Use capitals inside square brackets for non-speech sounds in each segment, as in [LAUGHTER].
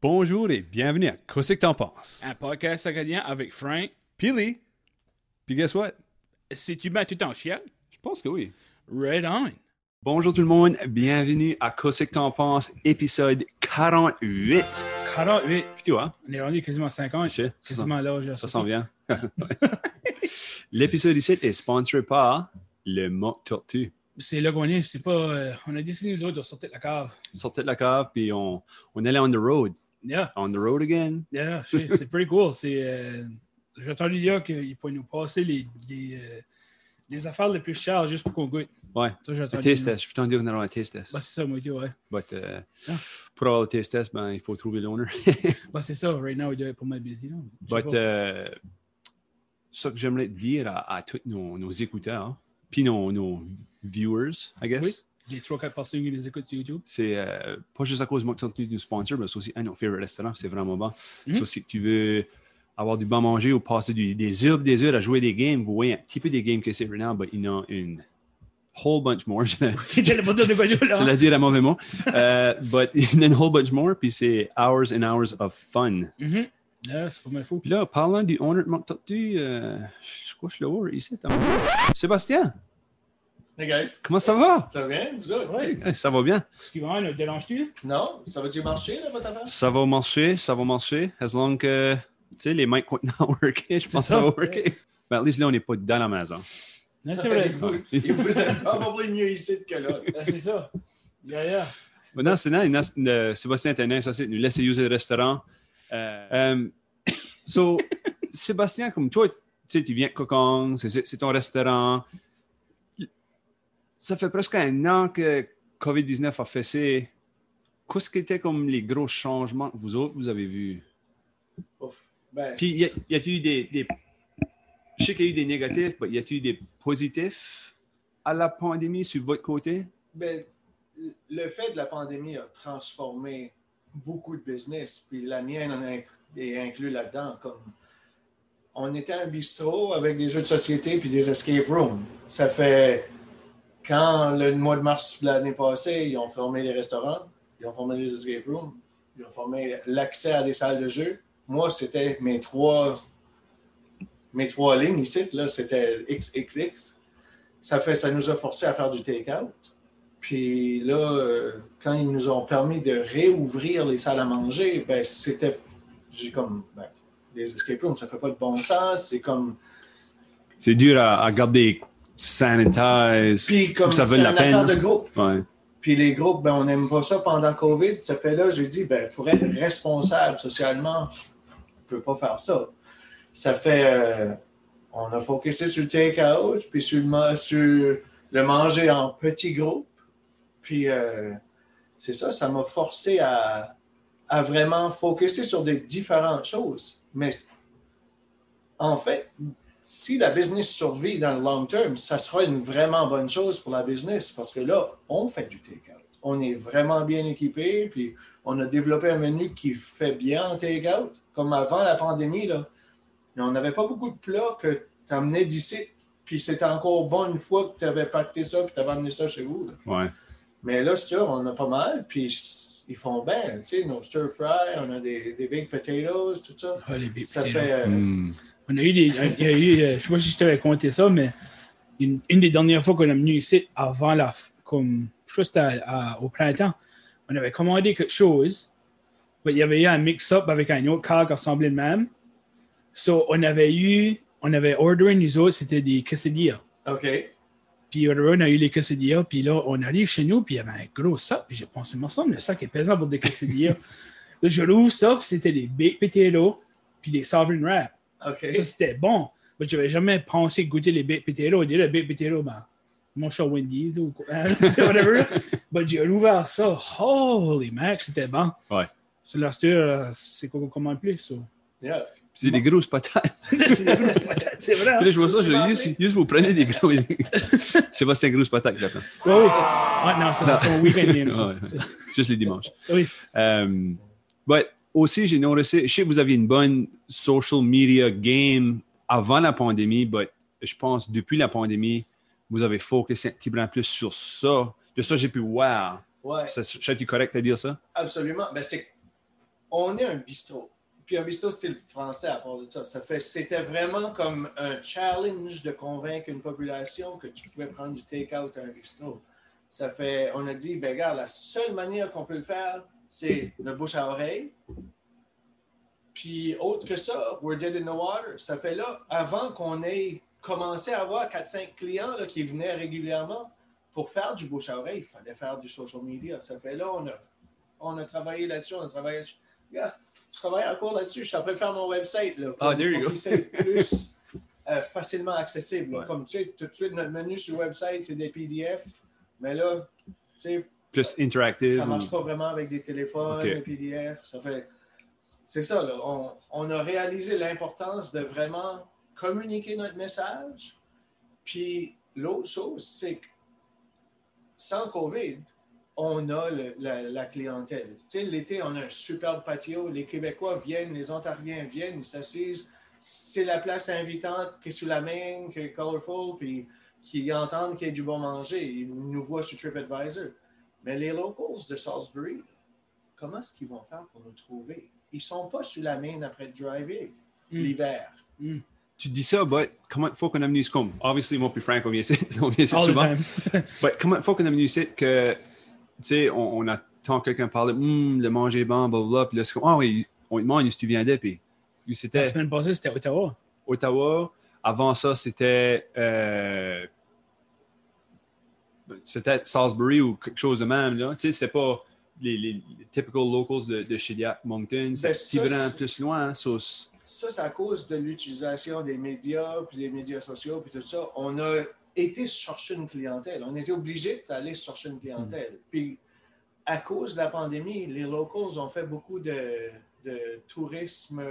Bonjour et bienvenue à Qu'est-ce que t'en penses? Un podcast acadien avec Frank. Pili. Puis guess what? Si tu mets tout en chien, Je pense que oui. red on. Bonjour tout le monde, bienvenue à Qu'est-ce que t'en penses, épisode 48. 48. Puis tu vois, On est rendu quasiment 50. je sais, Quasiment là, je ça s'en vient. [LAUGHS] [LAUGHS] L'épisode ici est sponsorisé par le Mock Tortue. C'est là qu'on est. C'est pas. euh, on a décidé, nous autres, de sortir de la cave. Sortait de la cave, puis on, on allait on the road. Yeah, On the road again. yeah, c'est pretty cool. C'est. Euh, J'ai entendu dire qu'il pourrait nous passer les, les, euh, les affaires les plus chères juste pour qu'on goûte. Ouais. Ça, j'ai Un entendu. taste test. Je t'en dire qu'on a un taste test. Bah, c'est ça, moi, ouais. But, euh, Ah. Pour avoir le taste test, ben, il faut trouver l'owner. [LAUGHS] Bah, c'est ça. Right now, il doit être pas mal busy. Là. But, euh, ce que j'aimerais dire à, à tous nos, nos écouteurs, hein, puis nos, nos viewers, I guess, Oui. Les trois, quatre personnes qui les écoutent sur YouTube. c'est euh, pas juste à cause de que tu nous sponsor, mais c'est aussi un de nos favorite restaurants, c'est vraiment bon. C'est aussi que tu veux avoir du bon manger ou passer du- des heures des heures à jouer des games, vous voyez un petit peu des games que c'est now, but il y en a une whole bunch more. Je J'allais pas dire de quoi je je l'ai [LAUGHS] dit à mauvais mot. Euh, but [LAUGHS] il y en a une whole bunch more, puis c'est hours and hours of fun. Mhm. Yeah, c'est pas mal fou. Puis là, parlant du owner de Mock Tortue, euh, je je le vois ici. Sébastien, Hey guys, comment ça va? ça va bien, vous autres? Eh, Ça va bien. Ce qui va, nous dérange-tu? Non? Ça va-tu marcher, là, votre affaire? Ça va marcher, ça va marcher. As long que, tu sais, les mics continuent à worker, je pense que ça. ça va worker. Ben, at least là, on n'est pas dans la maison. Non, c'est vrai. vous, et vous êtes probablement mieux ici que là. Ah, [LAUGHS] c'est ça. Yeah, yeah. Maintenant, c'est nice. Le- Sébastien nice, ça, c'est de nous laisser utiliser le restaurant. Euh, euh, so, [LAUGHS] Sébastien, comme toi, tu sais, tu viens de Cocon, c'est ton restaurant. Ça fait presque un an que COVID-19 a fessé. Qu'est-ce qui était comme les gros changements que vous autres, vous avez vus? Ben, Puis, y a- a-t-il eu des, des- Je sais qu'il y a eu des négatifs, mais y a-t-il eu des positifs à la pandémie sur votre côté? ben, le fait de la pandémie a transformé beaucoup de business, puis la mienne en est inclus là-dedans. Comme on était un bistrot avec des jeux de société puis des escape rooms. Ça fait quand le mois de mars l'année passée, ils ont fermé les restaurants, ils ont fermé les escape rooms, ils ont fermé l'accès à des salles de jeu. Moi, c'était mes trois mes trois lignes ici, là, c'était XXX. Ça fait ça nous a forcé à faire du take-out. Puis là, euh, quand ils nous ont permis de réouvrir les salles à manger, ben c'était. J'ai comme. Ben, les escape rooms, ça fait pas de bon sens. C'est comme. C'est dur à, à garder sanitize. Puis comme ça vaut c'est la peine. de groupe. Ouais. Puis les groupes, ben, on n'aime pas ça pendant COVID. Ça fait là, j'ai dit, ben, pour être responsable socialement, je ne peux pas faire ça. Ça fait. euh, on a focusé sur le take-out, puis sur le, ma- sur le manger en petits groupes. Puis euh, c'est ça, ça m'a forcé à, à vraiment focuser sur des différentes choses. Mais en fait, si la business survit dans le long terme, ça sera une vraiment bonne chose pour la business parce que là, on fait du take-out. On est vraiment bien équipé, puis on a développé un menu qui fait bien en take-out. Comme avant la pandémie, là, Mais on n'avait pas beaucoup de plats que tu amenais d'ici, puis c'était encore bon une fois que tu avais pacté ça, puis tu avais amené ça chez vous. là. Ouais. Mais là, c'est sûr, on a pas mal, puis ils font bien. Tu sais, nos stir-fry, on a des, des baked potatoes, tout ça. Ah, les big Ça potatoes. fait. euh, Hmm. On a eu des. Il y a eu, euh, je sais pas si je t'avais compté ça, mais une, une des dernières fois qu'on est venu ici, avant la. Comme, je crois que c'était à- à- au printemps, on avait commandé quelque chose, mais il y avait eu un mix-up avec un autre car qui ressemblait le même. So, on avait eu. On avait ordered, nous autres, c'était des quesadillas. OK. Puis on a eu les quesadillas, puis là, on arrive chez nous, puis il y avait un gros sac, puis j'ai pensé, il me semble, le sac est pesant pour des quesadillas. [LAUGHS] là, je rouvre ça, puis c'était des baked potatoes, puis des sovereign wrap. OK. Ça, c'était bon. Mais je n'avais jamais pensé goûter les baked potatoes. Je dirais, baked potatoes, ben, mon chat Wendy's ou quoi, [LAUGHS] whatever. Mais j'ai rouvert ça. Holy mac, c'était bon. Ouais. Sur la stir, euh, c'est quoi qu'on commande plus, ça? Yeah. C'est des grosses patates. [LAUGHS] c'est des grosses patates, c'est vrai. Puis là, je vois ça, je dis, juste, vous prenez des gros. [LAUGHS] Sébastien Grosse Patate, qui l'appelle. Oui, oui. Ah, non, ça, c'est son week-end game, ça. Ouais, Juste les dimanches. Oui. Euh, but aussi, j'ai noticé, je sais que vous aviez une bonne social media game avant la pandémie, but je pense depuis la pandémie, vous avez focusé un petit peu plus sur ça. De ça, j'ai pu, wow, Ouais, suis correct à dire ça? absolument. Ben, c'est on est un bistrot. Puis un bistrot style français à part de ça. ça fait, c'était vraiment comme un challenge de convaincre une population que tu pouvais prendre du take-out à un bistrot. Ça fait, on a dit, ben regarde, la seule manière qu'on peut le faire, c'est le bouche à oreille. Puis autre que ça, we're dead in the water. Ça fait là, avant qu'on ait commencé à avoir 4-5 clients là, qui venaient régulièrement, pour faire du bouche à oreille, il fallait faire du social media. Ça fait là, on a, on a travaillé là-dessus, on a travaillé là-dessus. Regarde, je travaille encore là-dessus. Je suis en train de faire mon website. Là, Ah, there you pour go. plus euh, facilement accessible. Ouais. Comme tu sais, tout de suite, notre menu sur le website, c'est des PDF. Mais là, tu sais, Plus interactive. ça ne marche ou- pas vraiment avec des téléphones, des PDF. Ça fait. C'est ça, là. On, on a réalisé l'importance de vraiment communiquer notre message. Puis l'autre chose, c'est que sans COVID, on a le- la, la clientèle. Tu sais, l'été, on a un superbe patio. Les Québécois viennent, les Ontariens viennent, ils s'assisent. C'est la place invitante qui est sous la main, qui est colorful, puis qui entendent qu'il y a du bon manger. Ils nous voient sur TripAdvisor. Mais les locals de Salisbury, comment est-ce qu'ils vont faire pour nous trouver? Ils ne sont pas sur la main après le driver Mm. l'hiver. Tu dis ça, but comment il faut qu'on amène comme, obviously, moi puis Frank, on vient ici, [LAUGHS] on vient ici All souvent. [LAUGHS] But comment il faut qu'on amène ici que, tu sais, on, on attend quelqu'un parler, Hum, le manger est bon, blablabla, puis là, c'est comme, ah oui, on lui demande où tu viens d'être, puis lui, La c'était semaine passée, c'était Ottawa. Ottawa. Avant ça, c'était, euh, c'était Salisbury ou quelque chose de même, là. Tu sais, c'était pas les, les, typical locals de, de Shediac, Moncton, vraiment c'est- plus loin, ça, c'est- Ça, c'est à cause de l'utilisation des médias, puis des médias sociaux, puis tout ça. On a été chercher une clientèle. On était obligé d'aller chercher une clientèle. Hmm. Puis, à cause de la pandémie, les locals ont fait beaucoup de, de tourisme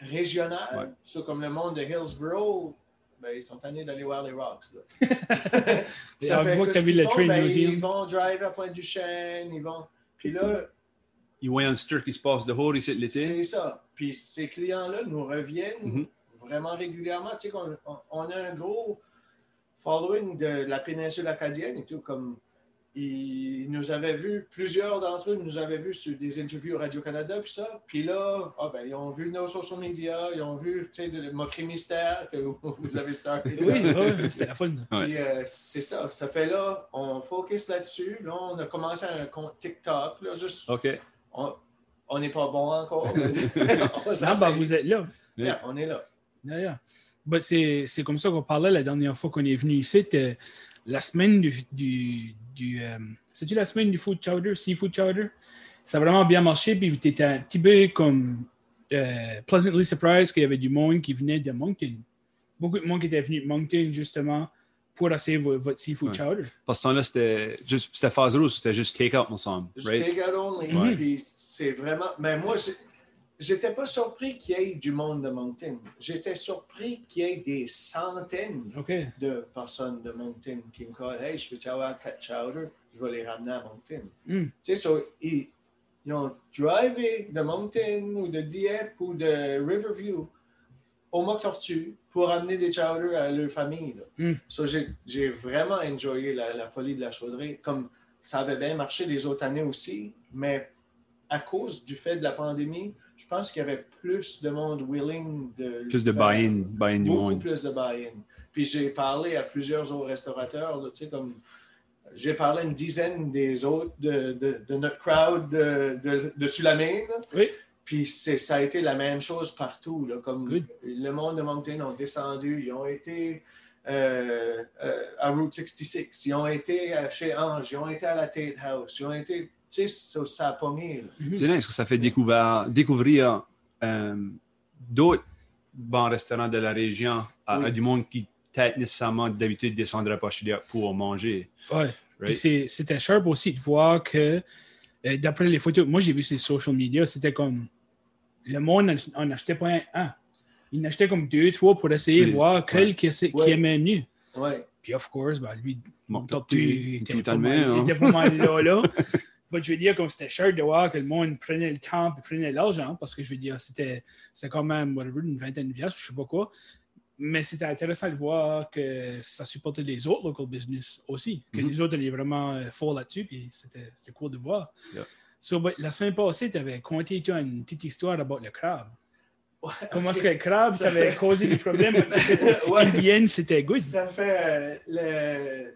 régional. Ouais. Comme le monde de Hillsborough, ben, ils sont tannés d'aller voir les Rocks. là. [LAUGHS] [LAUGHS] Ça fait que que vu le font, Train ben, Museum. Ils vont drive à Pointe-du-Chêne, ils vont... Puis là, il voit un stir qui se passe dehors ici l'été. c'est ça. Puis ces clients-là nous reviennent Mhm. vraiment régulièrement. Tu sais on, on a un gros following de la péninsule acadienne et tout. Comme ils nous avaient vus, plusieurs d'entre eux nous avaient vus sur des interviews Radio-Canada, puis ça. Puis là, ah ben, ils ont vu nos social media, ils ont vu, tu sais, le moquerie mystère que vous avez starté. Oui, ouais, c'était la fun. Puis euh, c'est ça. Ça fait là, on focus là-dessus. Là, on a commencé un compte TikTok, là, juste OK. on- on n'est pas bon encore. on Ah, s'essaye. ben, vous êtes là. Yeah, on est là. Yeah, yeah. Ben, c'est c'est comme ça qu'on parlait la dernière fois qu'on est venu ici. c'était La semaine du. du, du euh, C'est-tu la semaine du food chowder, seafood chowder? Ça a vraiment bien marché. Puis tu étais un petit peu comme euh, pleasantly surprised qu'il y avait du monde qui venait de Moncton. Beaucoup de monde qui était venu de Moncton justement pour essayer vo- votre seafood Ouais. chowder. Parce que ce temps-là, c'était juste, c'était phase rouge, c'était juste take-out, me semble. Right? take out only. Ouais. Puis c'est vraiment. Mais moi, j'ai- j'étais pas surpris qu'il y ait du monde de Moncton. J'étais surpris qu'il y ait des centaines de personnes de Moncton qui me disent Hey, je peux avoir quatre chowder, je vais les ramener à Moncton. Mm. Tu sais, so, ils, ils ont drivé de Moncton ou de Dieppe ou de Riverview au Mock Tortue pour amener des chowders à leur famille. Mm. So, j'ai vraiment enjoyé la, la folie de la chauderie. Comme ça avait bien marché les autres années aussi, mais à cause du fait de la pandémie, je pense qu'il y avait plus de monde willing de. Plus de buy-in, buy-in du Beaucoup monde. plus de buy-in. Puis j'ai parlé à plusieurs autres restaurateurs, tu sais, comme j'ai parlé à une dizaine des autres de, de- de notre crowd de, de, de Sulamine. Oui. Puis c'est- ça a été la même chose partout. Là, comme Good. le monde de Moncton ont descendu, ils ont été euh, euh, à Route 66, ils ont été à chez Ange, ils ont été à la Tate House, ils ont été, tu sais, ça, ça a pogné. C'est nice que ça fait découvrir, découvrir euh, d'autres bons restaurants de la région à, Oui. à du monde qui, peut-être nécessairement, d'habitude, descendrait pas chez pour manger. Ouais. Right? c'était sharp aussi de voir que, euh, d'après les photos, moi j'ai vu sur les social media, c'était comme le monde en achetait pas un, un. Il en achetait comme deux, trois pour essayer de voir quel qui, aimait mieux. Ouais. Puis, of course, ben, lui, Bon, Tortue, il était, pas totalement. mal, il était pas mal là, là. [LAUGHS] Je veux dire, comme c'était cher de voir que le monde prenait le temps et prenait l'argent, parce que je veux dire, c'était c'était quand même, whatever, une vingtaine de piastres, je sais pas quoi. Mais c'était intéressant de voir que ça supportait les autres local business aussi. Que Mhm. les autres étaient vraiment euh, forts là-dessus, puis c'était c'était cool de voir. Yeah. So, but la semaine passée, tu avais conté toi, une petite histoire about le crabe. Ouais, Comment est-ce que le crabe, ça avait causé des problèmes? [LAUGHS] Ouais. Indienne, c'était good? Ça fait euh, le...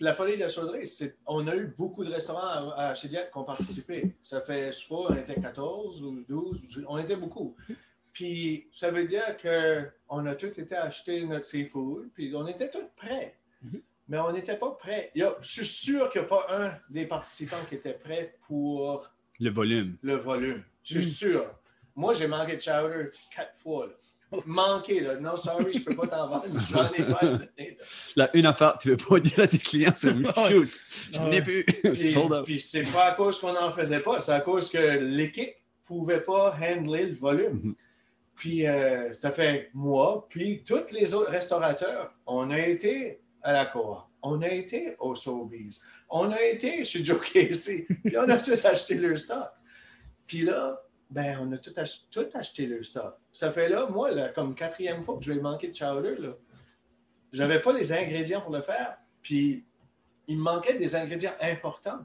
La folie de la chauderie, c'est... on a eu beaucoup de restaurants à, à Chediac qui ont participé. Ça fait, je pas, on était 14 ou 12, je- on était beaucoup. Puis ça veut dire qu'on a tous été acheter notre seafood, puis on était tous prêts. Mhm. Mais on n'était pas prêts. A- je suis sûr qu'il n'y a pas un des participants qui était prêt pour Le volume. le volume. Je suis Mm. sûr. Moi, j'ai manqué de chowder quatre fois. là. Manqué, là. Non, sorry, je peux pas t'en vendre. [LAUGHS] J'en ai pas donné, là. La une affaire, tu veux pas dire à tes clients, c'est [LAUGHS] shoot, je n'ai plus. Puis, [LAUGHS] Sold out. puis c'est pas à cause qu'on n'en faisait pas, c'est à cause que l'équipe pouvait pas handler le volume. Mhm. Puis euh, ça fait moi, puis tous les autres restaurateurs, on a été à la Coa, on a été au Sobeys, on a été chez Joe Casey, puis on a tout acheté leur stock. Puis là, ben, on a tout, ach- tout acheté leur stock. Ça fait là, moi, comme quatrième fois que je vais manquer de chowder, là. J'avais pas les ingrédients pour le faire, puis il me manquait des ingrédients importants.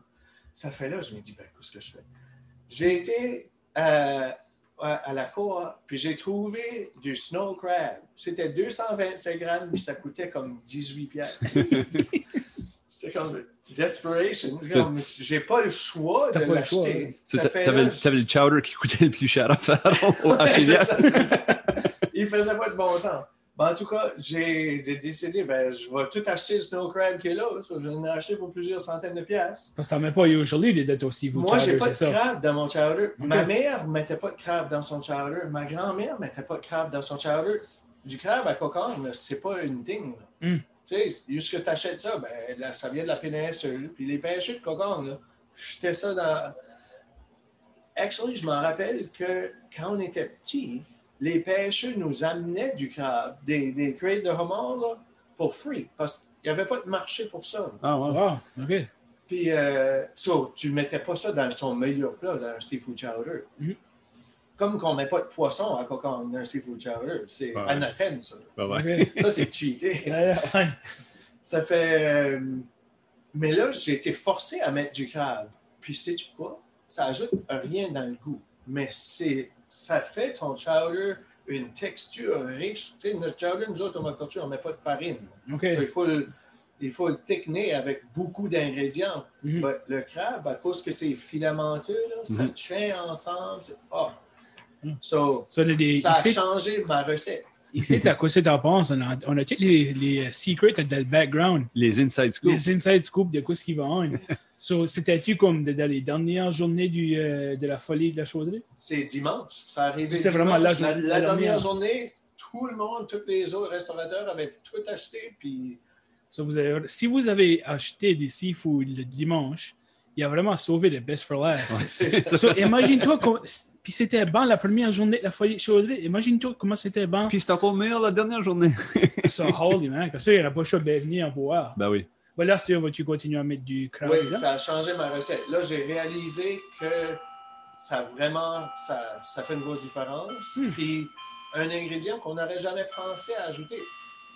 Ça fait là, je me dis, ben, qu'est-ce que je fais? J'ai été euh, à, à la cour, puis j'ai trouvé du snow crab. C'était 225 grammes, puis ça coûtait comme 18 piastres. [LAUGHS] C'était comme desperation. Comme, J'ai pas le choix de l'acheter. T'avais le- t'avais le chowder qui coûtait le plus cher à faire [LAUGHS] c'est c'est. Il faisait pas de bon sens. Ben, en tout cas, j'ai j'ai décidé, ben, je vais tout acheter le snow crab qui est là. Ça, je l'ai acheté pour plusieurs centaines de piastres. Parce que t'en mets pas usually des dettes aussi, vous, Moi, j'ai pas de c'est ça. crabe dans mon chowder. Ma mère mettait pas de crabe dans son chowder. Ma grand-mère mettait pas de crabe dans son chowder. Du crabe à coconne, là, c'est pas une thing. là. Hmm. Tu sais, juste que tu achètes ça, ben, là, ça vient de la péninsule. Puis les pêcheurs de coconne, là, jetais ça dans. Actually, je m'en rappelle que quand on était petit, les pêcheurs nous amenaient du crabe, des, des crates de homard, là, pour free. Parce qu'il n'y avait pas de marché pour ça. Ah, ouais. Wow, OK. Puis, euh, so, tu ne mettais pas ça dans ton meilleur plat, dans un seafood chowder. Mhm. Comme qu'on ne met pas de poisson à coconne dans un seafood chowder. C'est Ouais. anathème, ça. Ouais. Ça, c'est cheaté. Ouais. Ça fait. euh, mais là, j'ai été forcé à mettre du crabe. Puis, sais-tu quoi? Ça ajoute rien dans le goût. Mais c'est, ça fait ton chowder une texture riche. Tu sais, notre chowder, nous autres, on on ne met pas de farine. So, il, faut le, il faut le thickener avec beaucoup d'ingrédients. Mhm. Ben, le crabe, à cause que c'est filamenteux, là, ça Mhm. tient ensemble. c'est- Ah. Mhm. So, Ça, a des, ça a ici, changé ma recette. ici, à quoi c'est t'en penses? On a, on a tous les, les secrets dans le background. Les inside scoops. Les inside scoops de quoi ce qui va on. [LAUGHS] so, C'était-tu comme de- dans les dernières journées du, euh, de la folie de la chauderie? C'est dimanche. Ça arrivait C'était vraiment la la, journée- la la dernière dernière. journée. Tout le monde, tous les autres restaurateurs avaient tout acheté. Puis So, vous avez- si vous avez acheté des seafood le dimanche, il a vraiment sauvé le best for last. [LAUGHS] So, imagine-toi, comment- puis c'était bon la première journée de la folie de chauderie. Imagine-toi comment c'était bon. Puis c'est encore meilleur la dernière journée. [LAUGHS] Ça, holy man. Comme ça, il n'y aura pas de venir en boire. Ben oui. Ben là, c'est vas-tu continuer à mettre du crabe oui, ça a changé ma recette. Là, j'ai réalisé que ça vraiment, ça, ça fait une grosse différence. Hmm. Puis un ingrédient qu'on n'aurait jamais pensé à ajouter.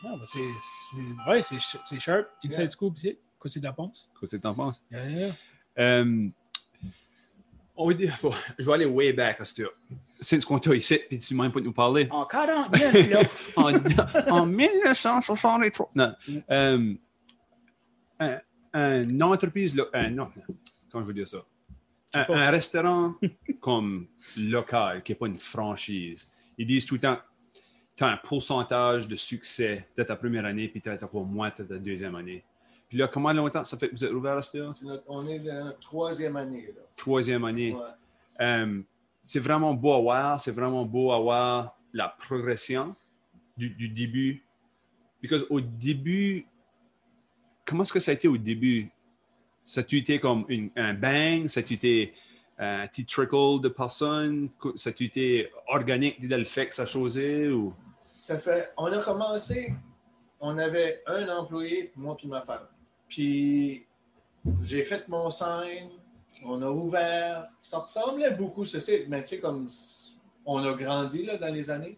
Ben c'est, c'est, ouais, c'est, c'est sharp. Inside Yeah. scoop, c'est. Qu'est-ce que tu en penses? Qu'est-ce que t'en penses? Yeah, yeah. Euh, on va dire, bon, je vais aller way back. C'est ce qu'on t'a ici, puis tu m'as pas de nous parler. En 49, là. [LAUGHS] en, en 1963. Non. Euh, un, une entreprise, lo- un, non, comment je veux dire ça? Un, un restaurant [LAUGHS] comme local, qui n'est pas une franchise, ils disent tout le temps, tu as un pourcentage de succès de ta première année, puis tu as encore moins de ta deuxième année. Puis là, comment longtemps? Ça fait que vous êtes ouvert à notre- on est dans la troisième année. Là. Troisième année. Ouais. Euh, c'est vraiment beau à voir, c'est vraiment beau à voir la progression du, du début. Parce au début, comment est-ce que ça a été au début? Ça a été comme une- un bang? Ça a été un petit trickle de personnes? Ça a été organique dès le fait que ça chosait? Ou... Ça fait, on a commencé, on avait un employé, moi puis ma femme. Puis j'ai fait mon sign, on a ouvert. Ça ressemblait beaucoup, ceci, mais tu sais, comme on a grandi là, dans les années.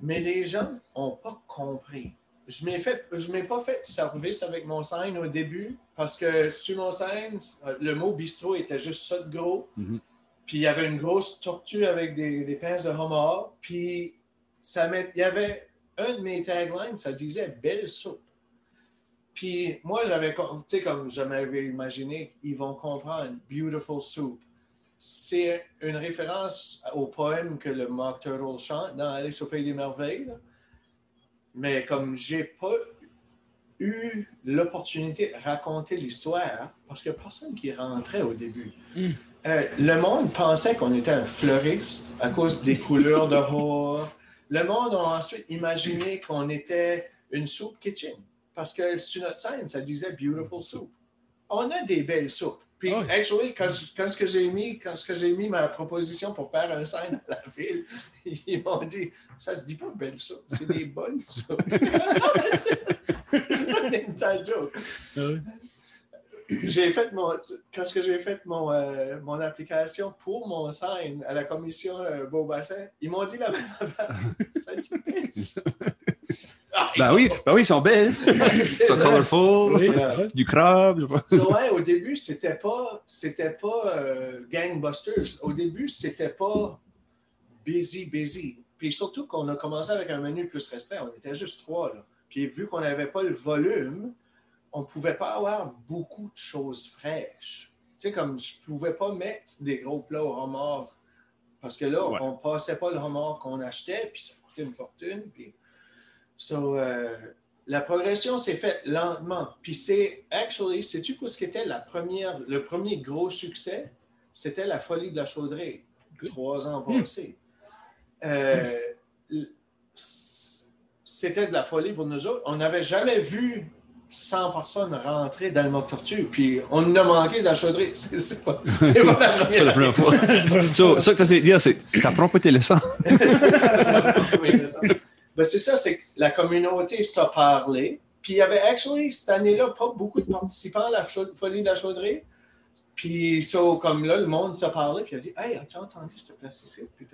Mais les gens n'ont pas compris. je je m'ai pas fait service avec mon sign au début parce que sur mon sign, le mot bistrot était juste ça de gros. Mhm. Puis il y avait une grosse tortue avec des, des pinces de homard. Puis ça met, il y avait un de mes taglines, ça disait belle soupe. Puis moi, j'avais, tu sais, comme je m'avais imaginé, ils vont comprendre beautiful soup. C'est une référence au poème que le Mock Turtle chante dans Alice au Pays des Merveilles. là. Mais comme j'ai pas eu l'opportunité de raconter l'histoire, parce qu'il n'y a personne qui rentrait au début. Mm. Euh, le monde pensait qu'on était un fleuriste à cause des couleurs de haut. Le monde a ensuite imaginé qu'on était une soupe kitchen. Parce que sur notre scène, ça disait Beautiful Soup. On a des belles soupes. Puis, actually, quand, quand ce que j'ai mis, quand ce que j'ai mis ma proposition pour faire un scène à la ville, [LAUGHS] ils m'ont dit ça se dit pas belle soupe, c'est des bonnes [LAUGHS] soupes. c'est un inside joke. Oui. J'ai fait mon, quand ce que j'ai fait mon, euh, mon application pour mon sign à la commission euh, Beaubassin, ils m'ont dit la même affaire. [LAUGHS] Ça dit belle Ben oui, ben oui, ils sont belles. [LAUGHS] Ils sont colorful. Oui, ouais. Du crabe. So, ouais, au début, c'était pas, c'était pas euh, gangbusters. Au début, c'était pas busy, busy. Puis surtout qu'on a commencé avec un menu plus restreint. On était juste trois. Là. Puis vu qu'on n'avait pas le volume, on ne pouvait pas avoir beaucoup de choses fraîches. Tu sais, comme je ne pouvais pas mettre des gros plats au homard. Parce que là, Ouais. on ne passait pas le homard qu'on achetait, puis ça coûtait une fortune. Puis... So, euh, la progression s'est faite lentement. Puis c'est, actually, sais-tu quoi ce qu'était la première, le premier gros succès? C'était la folie de la chaudrée, trois ans passés. Euh, c'était de la folie pour nous autres. On n'avait jamais vu 100 personnes rentrer dans le mock tortue, puis on a manqué de la chaudrée. [LAUGHS] C'est pas, pas la première première fois. So, ça que tu de dire, c'est t'apprends pas tes leçons. [LAUGHS] C'est ça. C'est que la communauté s'est parlé. Puis il y avait, actually, cette année-là, pas beaucoup de participants à la folie de la chaudrée. Puis, so, comme là, le monde s'est parlé, puis il a dit Hey, as-tu entendu cette place ici? Puis.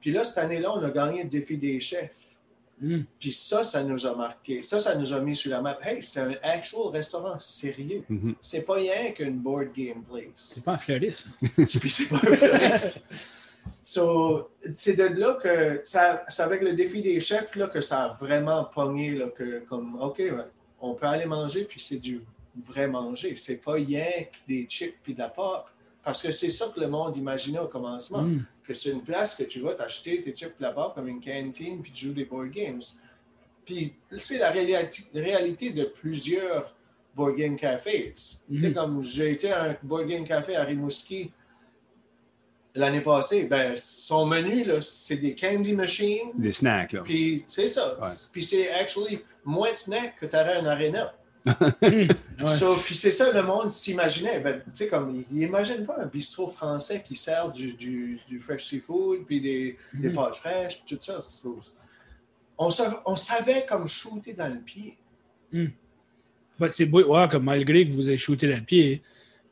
Puis là, cette année-là, on a gagné le défi des chefs. Mm. Puis ça, ça nous a marqué. Ça, ça nous a mis sur la map. Hey, c'est un actual restaurant sérieux. Mhm. C'est pas rien qu'une board game place. C'est pas un fleuriste. [LAUGHS] Puis c'est pas un fleuriste. [LAUGHS] So, c'est de là que, c'est avec le défi des chefs là, que ça a vraiment pogné, là, que comme, OK, ouais, on peut aller manger, puis c'est du vrai manger. C'est pas rien que des chips puis de la pop. Parce que c'est ça que le monde imaginait au commencement. Mm. Que c'est une place que tu vas t'acheter tes chips pop comme une cantine, puis tu joues des board games. Puis c'est la réalité, réalité de plusieurs board game cafés. Tu sais, Mhm. comme j'ai été à un board game café à Rimouski l'année passée, ben, son menu, c'est des candy machines, Des snacks, là. puis c'est ça. Ouais. Puis c'est actually moins de snacks que tu aurais un arena. [LAUGHS] Ouais. So, puis c'est ça, le monde s'imaginait. Ben, tu sais, comme, il n'imagine pas un bistrot français qui sert du, du, du fresh seafood, puis des, des Mhm. pâtes fraîches, puis tout ça. So, on, on savait comme shooter dans le pied. But c'est beau, ouais, comme malgré que vous avez shooté dans le pied,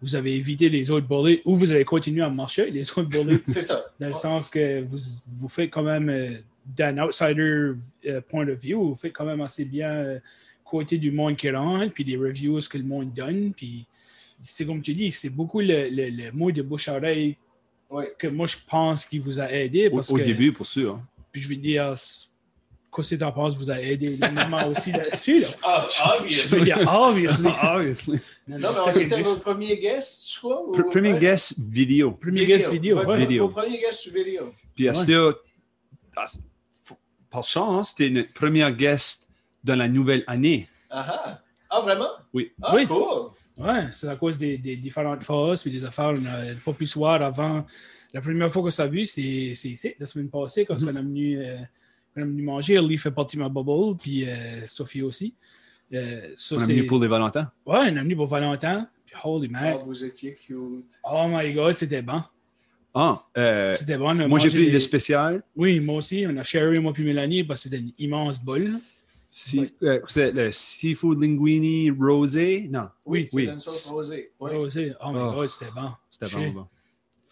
vous avez évité les autres bullets ou vous avez continué à marcher les autres bullets. [LAUGHS] C'est ça. Dans le sens que vous, vous faites quand même, euh, d'un outsider euh, point of view, vous faites quand même assez bien euh, côté du monde qui rentre, puis les reviews que le monde donne. Puis c'est comme tu dis, c'est beaucoup le, le, le mot de bouche à oreille que moi je pense qui vous a aidé. Au, Parce au que, début, pour sûr. Puis je veux dire, qu'est-ce que tu en penses vous a aidé énormément aussi là-dessus. Là. Ah, Je veux dire, obviously. Obviously. [LAUGHS] Non, mais on était premiers guests, je crois. ou- Pr- Premier ouais. guest vidéo. Premier guest vidéo. Ouais. Vidéo. Vos premiers guests sur vidéo. Puis à Ouais. par chance, c'était notre première guest dans la nouvelle année. Ah ah. Ah, vraiment? Oui. Ah, Oui. cool. Ouais, c'est à cause des, des différentes phases et des affaires. On n'a pas pu se voir avant. La première fois qu'on s'est vu, c'est c'est ici, la semaine passée, quand on, est venu, euh, on est venu manger. Lee fait partie de ma bubble, puis euh, Sophie aussi. Euh, ça, venu pour les Valentins. Ouais, on est venu pour Valentin. Puis holy man. vous étiez cute. Oh my god, c'était bon. Ah, euh, C'était bon. moi j'ai pris des- le spécial. Oui, moi aussi. On a Sherry, moi puis Mélanie, parce que c'était une immense boule. Si, euh, c'est le seafood linguini rosé? Non, Oui, c'est oui. une sauce rosée. Oui. Rosé. Oh my Oh. god, c'était bon. c'était vraiment bon.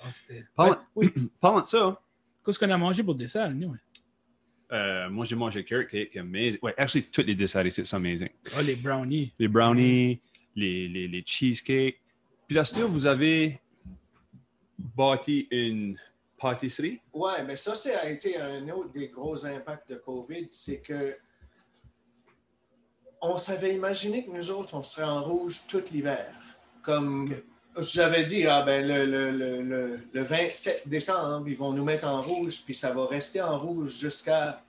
Oh, c'était- Parlant, Ouais, oui. [CLEARS THROAT] de ça, Qu'est-ce qu'on a mangé pour le dessert, nous? Euh, moi, j'ai mangé carrot cake, amazing. Ouais, actually, tous les desserts ici sont amazing. Ah, les brownies. Les brownies, les, les, les cheesecakes. Puis là, sûr, vous avez bâti une pâtisserie. Oui, mais ça, ça a été un autre des gros impacts de COVID, c'est que on s'avait imaginé que nous autres, on serait en rouge tout l'hiver. Comme j'avais dit, ah ben, le, le, le, le, 27 décembre, ils vont nous mettre en rouge, puis ça va rester en rouge jusqu'à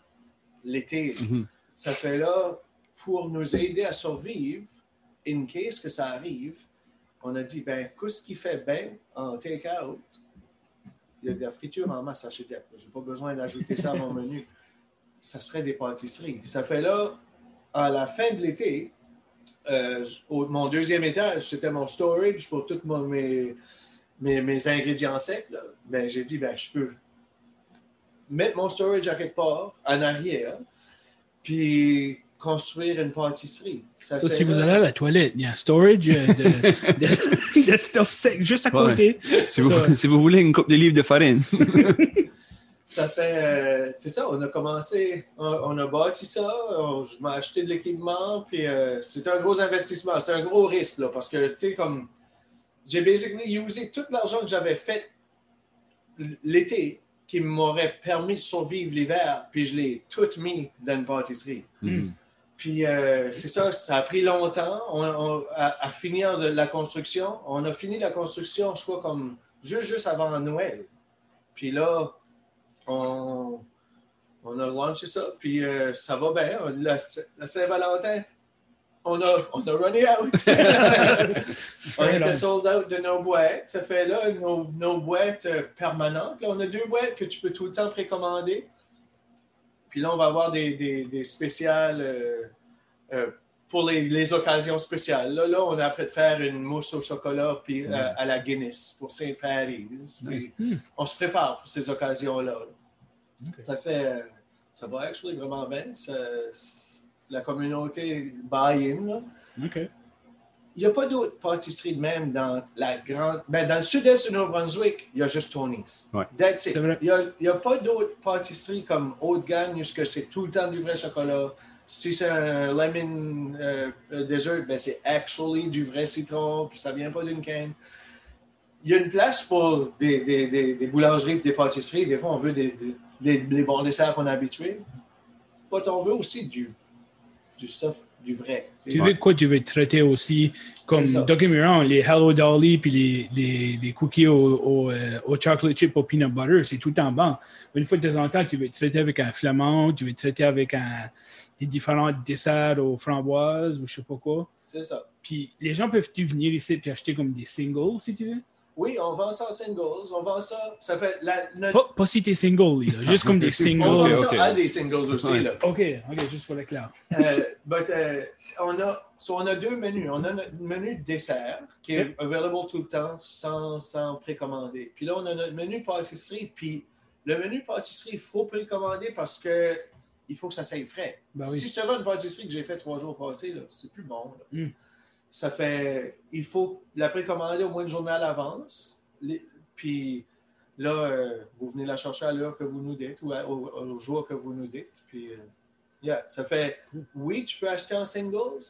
l'été. Mhm. Ça fait là, pour nous aider à survivre, in case que ça arrive, on a dit, ben, qu'est-ce qui fait bien en take-out? Il y a de la friture en masse à chez Je n'ai pas besoin d'ajouter ça à mon menu. Ça serait des pâtisseries. Ça fait là, à la fin de l'été, euh, mon deuxième étage, c'était mon storage pour tous mes, mes, ingrédients secs. Ben, j'ai dit, ben, je peux mettre mon storage à quelque part, en arrière, puis construire une pâtisserie. Ça, si vous allez à la toilette, il y a un storage de, [LAUGHS] stuff sec juste à côté. Si, vous, si, vous, voulez une coupe de livres de farine. [LAUGHS] ça fait, euh, c'est ça, on a commencé, on, a bâti ça, je m'ai acheté de l'équipement, puis euh, c'est un gros investissement, c'est un gros risque, là, parce que, tu sais, comme, j'ai basically usé tout l'argent que j'avais fait l'été qui m'aurait permis de survivre l'hiver, puis je l'ai tout mis dans une pâtisserie. Hmm. Puis euh, c'est ça, ça a pris longtemps on, à, finir de la construction. On a fini la construction, je crois, comme juste, juste avant Noël. Puis là, on, on a lancé ça, puis euh, ça va bien. La, Saint-Valentin, on a, on a runné out. [LAUGHS] on était sold out de nos boîtes. Ça fait là nos, nos boîtes euh, permanentes. Là, on a deux boîtes que tu peux tout le temps précommander. Puis là, on va avoir des, des, des spéciales euh, pour les, les, occasions spéciales. Là, là, on est après de faire une mousse au chocolat puis à la Guinness pour Saint-Paris. On se prépare pour ces occasions-là. Ça fait, euh, ça va actually vraiment bien. la communauté buy-in. Il n'y a pas d'autres pâtisseries de même dans la grande. Ben, dans le sud-est du Nouveau-Brunswick, il y a juste Tony's. Ouais. Il n'y a, pas d'autres pâtisseries comme haut de gamme, que c'est tout le temps du vrai chocolat. Si c'est un lemon euh, dessert, ben c'est actually du vrai citron, puis ça vient pas d'une canne il y a une place pour des, des, des, boulangeries et des pâtisseries. Des fois, on veut des, les, bons desserts qu'on est habitué. Mais on veut aussi du, du stuff, du vrai. Tu veux de quoi tu veux traiter aussi, comme Don't les Hello Dolly puis les, les, les cookies au, au, euh, au, chocolate chip au peanut butter, c'est tout en bon. Une fois de temps en temps, tu veux traiter avec un flamand, tu veux traiter avec un, des différents desserts aux framboises ou je sais pas quoi. C'est ça. Puis les gens peuvent-tu venir ici et acheter comme des singles si tu veux? Oui, on vend ça en singles. On vend ça. Ça fait. La, notre... pas, si t'es single, là, [LAUGHS] juste comme des singles. on vend ça à des singles aussi. Là. OK, OK, juste pour l'éclair. euh, but, euh, on, a, so on a deux menus. On a notre menu dessert qui est available tout le temps sans, sans précommander. Puis là, on a notre menu pâtisserie. Puis le menu pâtisserie, il faut précommander parce que il faut que ça s'aille frais. Ben oui. Si je te vends une pâtisserie que j'ai fait trois jours passés, c'est plus bon. Là. Mm ça fait. Il faut la précommander au moins une journée à l'avance. Puis là, euh, vous venez la chercher à l'heure que vous nous dites ou au, jour que vous nous dites. Puis, euh, ça fait. Oui, tu peux acheter en singles,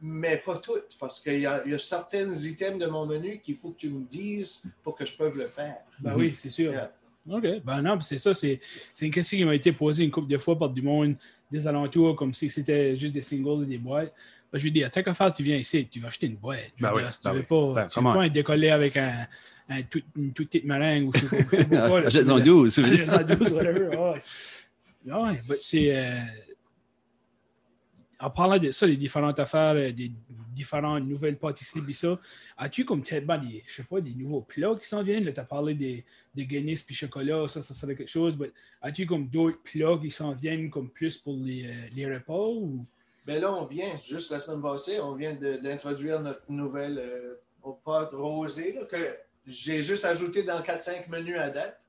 mais pas toutes, parce qu'il y, a certains items de mon menu qu'il faut que tu me dises pour que je puisse le faire. Ben oui, c'est sûr. OK. Ben non, c'est ça. C'est une question qui m'a été posée une couple de fois par du monde des alentours, comme si c'était juste des singles et des boîtes. Ben, je lui dis, à tant qu'à faire, tu viens ici, tu vas acheter une boîte. Ben oui, tu ne veux pas, ben, tu veux pas être décollé avec un, un tout, une toute petite meringue ou je sais pas. Achète-en 12. Achète-en 12, whatever. Ouais, c'est. Euh, en parlant de ça, les différentes affaires, euh, des différentes nouvelles pâtisseries, ça, as-tu comme tellement des, je sais pas, des nouveaux plats qui s'en viennent? Tu as parlé des, des Guinness puis chocolat, ça, ça serait quelque chose. Mais as-tu comme d'autres plats qui s'en viennent comme plus pour les, euh, les repas? Ben là, on vient, juste la semaine passée, on vient d'introduire notre nouvelle euh, rosée que j'ai juste ajouté dans 4-5 menus à date.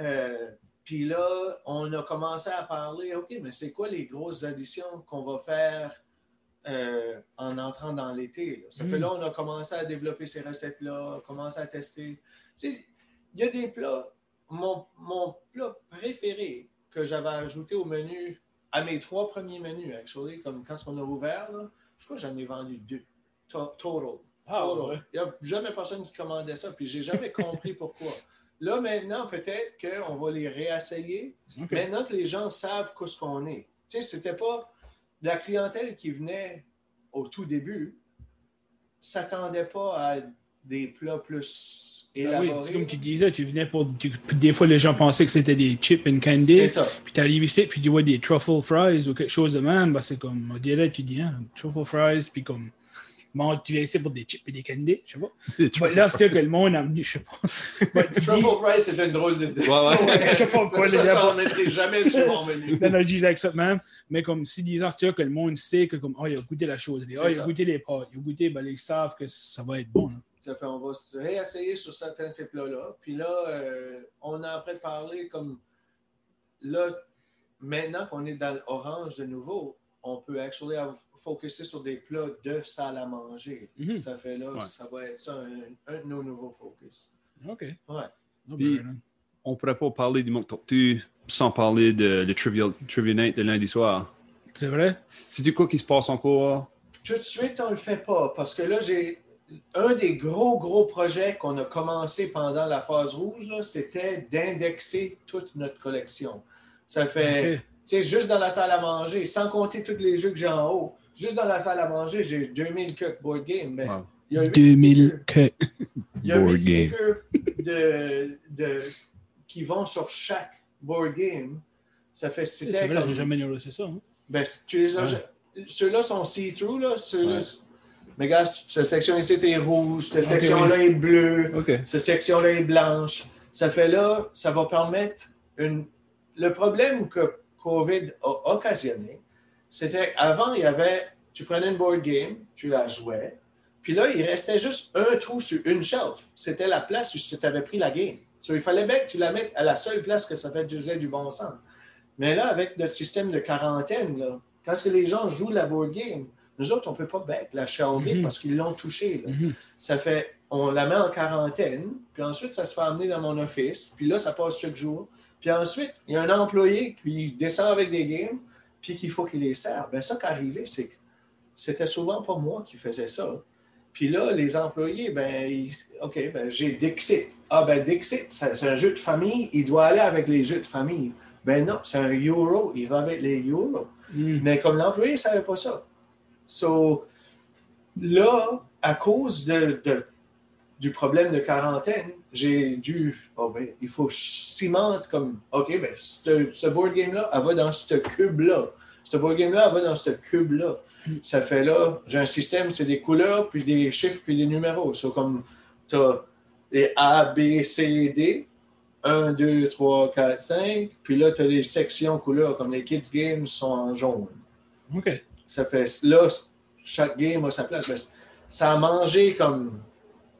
Euh, puis là, on a commencé à parler, OK, mais c'est quoi les grosses additions qu'on va faire euh, en entrant dans l'été? Ça fait mm. là, on a commencé à développer ces recettes-là, commencé à tester. Il y a des plats, mon, mon, plat préféré que j'avais ajouté au menu, à mes trois premiers menus, actually, comme quand on a ouvert, là, je crois que j'en ai vendu deux. To- Total. Ah, Total. ouais. Il n'y a jamais personne qui commandait ça, puis j'ai jamais compris pourquoi. Là, maintenant, peut-être qu'on va les réessayer. Maintenant que les gens savent qu'est-ce qu'on est. Tu sais, c'était pas la clientèle qui venait au tout début, s'attendait pas à des plats plus Ah oui, c'est comme tu disais, tu venais pour. tu- des fois, les gens pensaient que c'était des chips and C'est candy. ça. Puis tu arrives ici, puis tu vois des truffle fries ou quelque chose de même. Ben, c'est comme, on dirait, tu dis, hein, truffle fries, puis comme. Bon, tu viens ici pour des chips et des candy, je sais pas. [LAUGHS] Là, c'est que le monde a venu, je sais pas. [LAUGHS] Dis- Truffle fries, c'est une drôle de. Ouais, ouais. Je sais pas pourquoi les gens- mettrai jamais sur mon menu. [LAUGHS] Non, non, je disais ça même, mais comme si disant c'est que le monde sait que comme oh, il a goûté la chose, oh, il a goûté les pâtes, il a goûté, ben, ils savent que ça va être bon. là. Ça fait, on va se réessayer sur certains de ces plats-là. Puis là, euh, on est en train de parler comme là, maintenant qu'on est dans l'orange de nouveau, on peut actually avoir- focuser sur des plats de salle à manger. Mhm. Ça fait là, Ouais. ça va être ça, un, un de nos nouveaux focus. OK. Ouais. Puis- ben, On pourrait pas parler du Mock Tortue sans parler de le Trivia, Trivia Night de lundi soir. C'est vrai? Sais-tu quoi qui se passe encore? Tout de suite, on le fait pas parce que là, j'ai un des gros, gros projets qu'on a commencé pendant la phase rouge, c'était d'indexer toute notre collection. Ça fait. Tu sais, juste dans la salle à manger, sans compter tous les jeux que j'ai en haut, juste dans la salle à manger, j'ai 2000 cook board game. Mais Wow. il y a huit 2000 stickers- que. il y a board game. de, de, qui vont sur chaque board game. Ça fait, C'est c'était vrai, comme... j'ai jamais noté ça. hein? Ben, tu les as- Ceux-là sont see-through, là. Ceux-là. Ouais. Mais gars, cette section ici est rouge, cette section-là est bleue, OK. cette section-là est blanche. Ça fait là, ça va permettre une. Le problème que COVID a occasionné, c'était avant, il y avait. Tu prenais une board game, tu la jouais, puis là, il restait juste un trou sur une shelf. C'était la place où tu avais pris la game. So, il fallait bien que tu la mettes à la seule place que ça faisait du bon sens. Mais là, avec notre système de quarantaine, là, quand que les gens jouent la board game, nous autres, on ne peut pas bec la shelver Mhm. parce qu'ils l'ont touchée. Mhm. Ça fait, on la met en quarantaine, puis ensuite, ça se fait amener dans mon office, puis là, ça passe chaque jour. Puis ensuite, il y a un employé qui descend avec des games, puis qu'il faut qu'il les serve. Ben ça qui arrivait, c'est que c'était souvent pas moi qui faisais ça. Puis là, les employés, ben, ils- OK, ben, j'ai Dixit. Ah, ben, Dixit, c'est un jeu de famille, il doit aller avec les jeux de famille. Ben non, c'est un euro, il va avec les euros. Hmm. Mais comme l'employé ne savait pas ça. So, là, à cause de, de- du problème de quarantaine, j'ai dû. Oh ben, il faut que je cimente comme. OK, ben, ce, board game-là, elle va dans ce cube-là. Ce board game-là, elle va dans ce cube-là. Ça fait là, j'ai un système, c'est des couleurs, puis des chiffres, puis des numéros. So, comme tu as les A, B, C, D. 1, 2, 3, 4, 5. Puis là, tu as les sections couleurs, comme les Kids Games sont en jaune. OK. Ça fait là, chaque game a sa place. Mais ça a mangé comme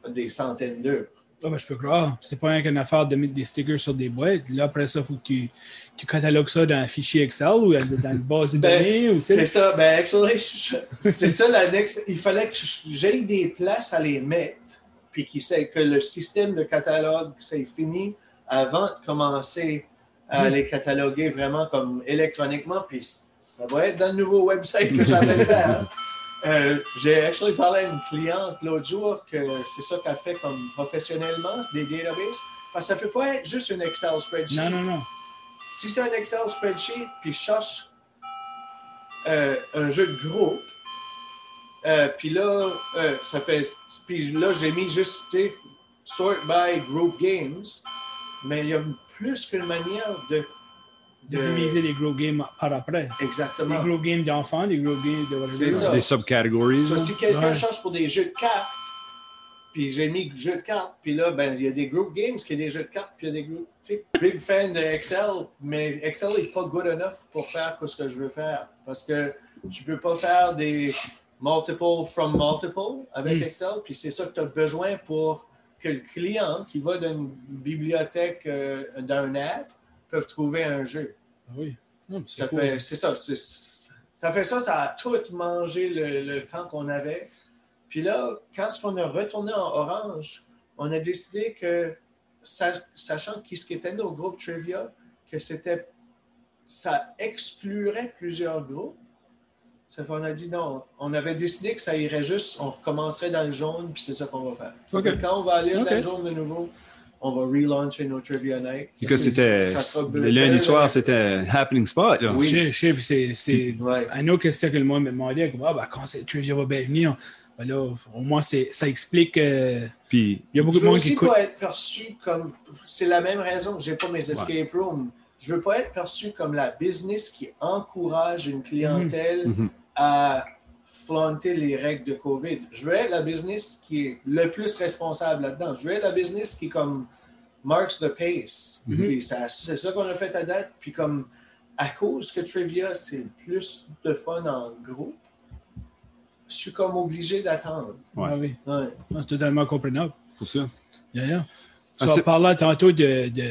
des centaines d'heures. Ah, ben, je peux croire. C'est pas rien qu'une affaire de mettre des stickers sur des boîtes. Là, après ça, il faut que tu, tu catalogues ça dans un fichier Excel ou dans une base de Ben, données. sais. C'est ça. Ben, actually, c'est ça la next. Il fallait que j'aie des places à les mettre, puis qu'il sait que le système de catalogue c'est fini avant de commencer à Mm. les cataloguer vraiment comme électroniquement. Puis ça va être dans le nouveau website que j'avais faire. [LAUGHS] Euh, J'ai actually parlé à une cliente l'autre jour que c'est ça qu'elle fait comme professionnellement, des databases. Parce que ça ne peut pas être juste une Excel spreadsheet. Non, non, non. Si c'est un Excel spreadsheet, puis je cherche euh, un jeu de groupe, euh, puis là, ça fait. Puis là, j'ai mis juste, tu sais, sort by group games, mais il y a plus qu'une manière de. Diviser les gros games par après. Des Exactement. gros games d'enfants, des gros games de. C'est ça. Des subcategories. Si quelqu'un Ouais. cherche pour des jeux de cartes, puis j'ai mis jeux de cartes, puis là, ben, il y a des group games qui ont des jeux de cartes, puis il y a des groupes. Tu sais, big fan de Excel, mais Excel n'est pas good enough pour faire ce que je veux faire. Parce que tu peux pas faire des multiple from multiple avec Mm. Excel, puis c'est ça que tu as besoin pour que le client qui va dans une bibliothèque euh, d'un app peut trouver un jeu. Ah Oui. C'est Ça cool, ça. fait ça, ça a tout mangé le, le temps qu'on avait. Puis là, quand on a retourné en orange, on a décidé que, sa- sachant qui ce qui était nos groupes trivia, que c'était ça exclurait plusieurs groupes. Ça fait qu'on a dit non. On avait décidé que ça irait juste, on recommencerait dans le jaune, puis c'est ça qu'on va faire. Que. Quand on va aller dans le jaune de nouveau, on va relauncher nos Trivia Night. Parce que c'était. Ça sera Le lundi soir, c'était un happening spot. Là. Oui. Je sais, je sais, puis c'est- c'est. Ouais. I know que c'était que le monde me demandait, ah, ben, quand c'est Trivia va bien venir, ben là, au moins, c'est- ça explique. euh, Puis, Il y a beaucoup Je de veux monde qui aussi écoute. pas être perçu comme. C'est la même raison que j'ai pas mes escape rooms. Je veux pas être perçu comme la business qui encourage une clientèle Mhm. à flanter les règles de COVID. Je veux être la business qui est le plus responsable là-dedans. Je veux être la business qui comme marks the pace. Mhm. Ça- C'est ça qu'on a fait à date. Puis comme à cause que Trivia c'est le plus de fun en groupe, je suis comme obligé d'attendre. Ouais. Ah oui, Ouais. Non, c'est totalement comprenable. pour ça. Yeah, yeah. Ah, Tu tantôt de. de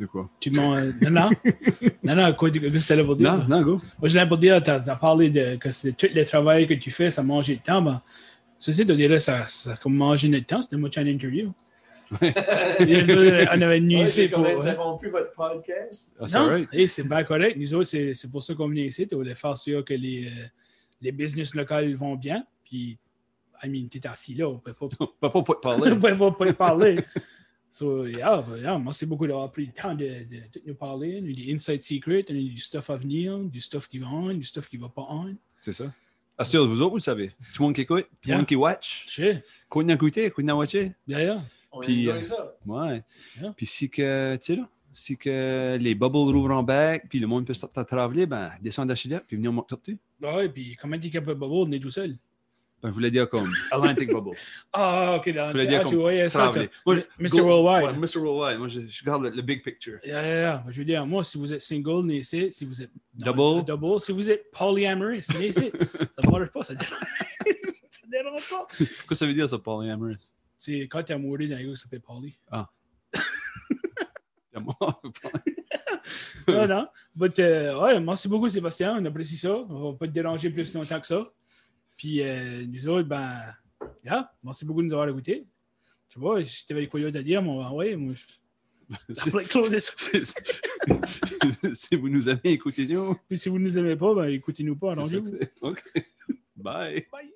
De quoi? tu m'en. Non, non. non, non, quoi, qu'est-ce que là pour dire? Non, non, go. Moi, je l'ai pour dire, tu as, parlé de que c'est tout le travail que tu fais, ça mange du temps. Ben, ceci, tu dirais, ça, ça a comme mangé notre temps. C'était moi qui en interview. on avait venu Ouais, ici pour. comme interrompu votre podcast. C'est Non, right. hey, c'est bien correct. Nous autres, c'est c'est pour ça qu'on venait ici. On voulait faire sûr que les, euh, les business locales vont bien. Puis, I mean, t'es assis là, on ne peut pas, [LAUGHS] On peut pas pas te on parler. peut pas, pas te parler. So, yeah, ben, yeah, merci beaucoup d'avoir pris le temps de, de, tout nous parler. On a des inside secrets, on a du stuff à venir, du stuff qui va on, du stuff qui va pas on. C'est ça. Ah, sûr, vous autres, vous le savez. Tout le monde qui écoute, tout le Yeah. monde qui watch. Je sais, Qu'on a écouté, qu'on a watché. d'ailleurs. On Puis, euh, ça. Ouais. Yeah. Puis si que, tu sais là, si que les bubbles rouvrent en back, puis le monde peut starter à travailler, ben, descends d'Achille, puis venir au sortir. Ah ouais, puis comment tu es capable de bubble, on est tout seul? Ben, je voulais dire comme [LAUGHS] Atlantic Bubble. Ah, ok, dans Je voulais dire ah, tu comme voyais ça. travailler. t'as- Moi, Mr. Worldwide. Ouais, Mr. Worldwide. Moi, je, je garde le, le big picture. Yeah, yeah, yeah. Je veux dire, moi, si vous êtes single, venez ici. Si vous êtes Double? double. Si vous êtes polyamorous, venez ici. [LAUGHS] ça ne marche pas, ça dérange, [LAUGHS] ça dérange pas. Qu'est-ce que ça veut dire, ça, polyamorous? C'est quand t'es amoureux d'un gars qui s'appelle Poly. C'est moi. non, non. But, euh, ouais, merci beaucoup, Sébastien. On apprécie ça. On va pas te déranger plus longtemps que ça. Puis, euh, nous autres, ben, yeah, merci beaucoup de nous avoir écoutés. Tu vois, si tu avais quoi d'autre à dire, moi, ouais, moi, je. [LAUGHS] Si vous nous avez écouté, nous. Puis si vous ne nous aimez pas, ben, écoutez-nous pas, c'est ça arrangez-vous. que c'est. OK. Bye. Bye.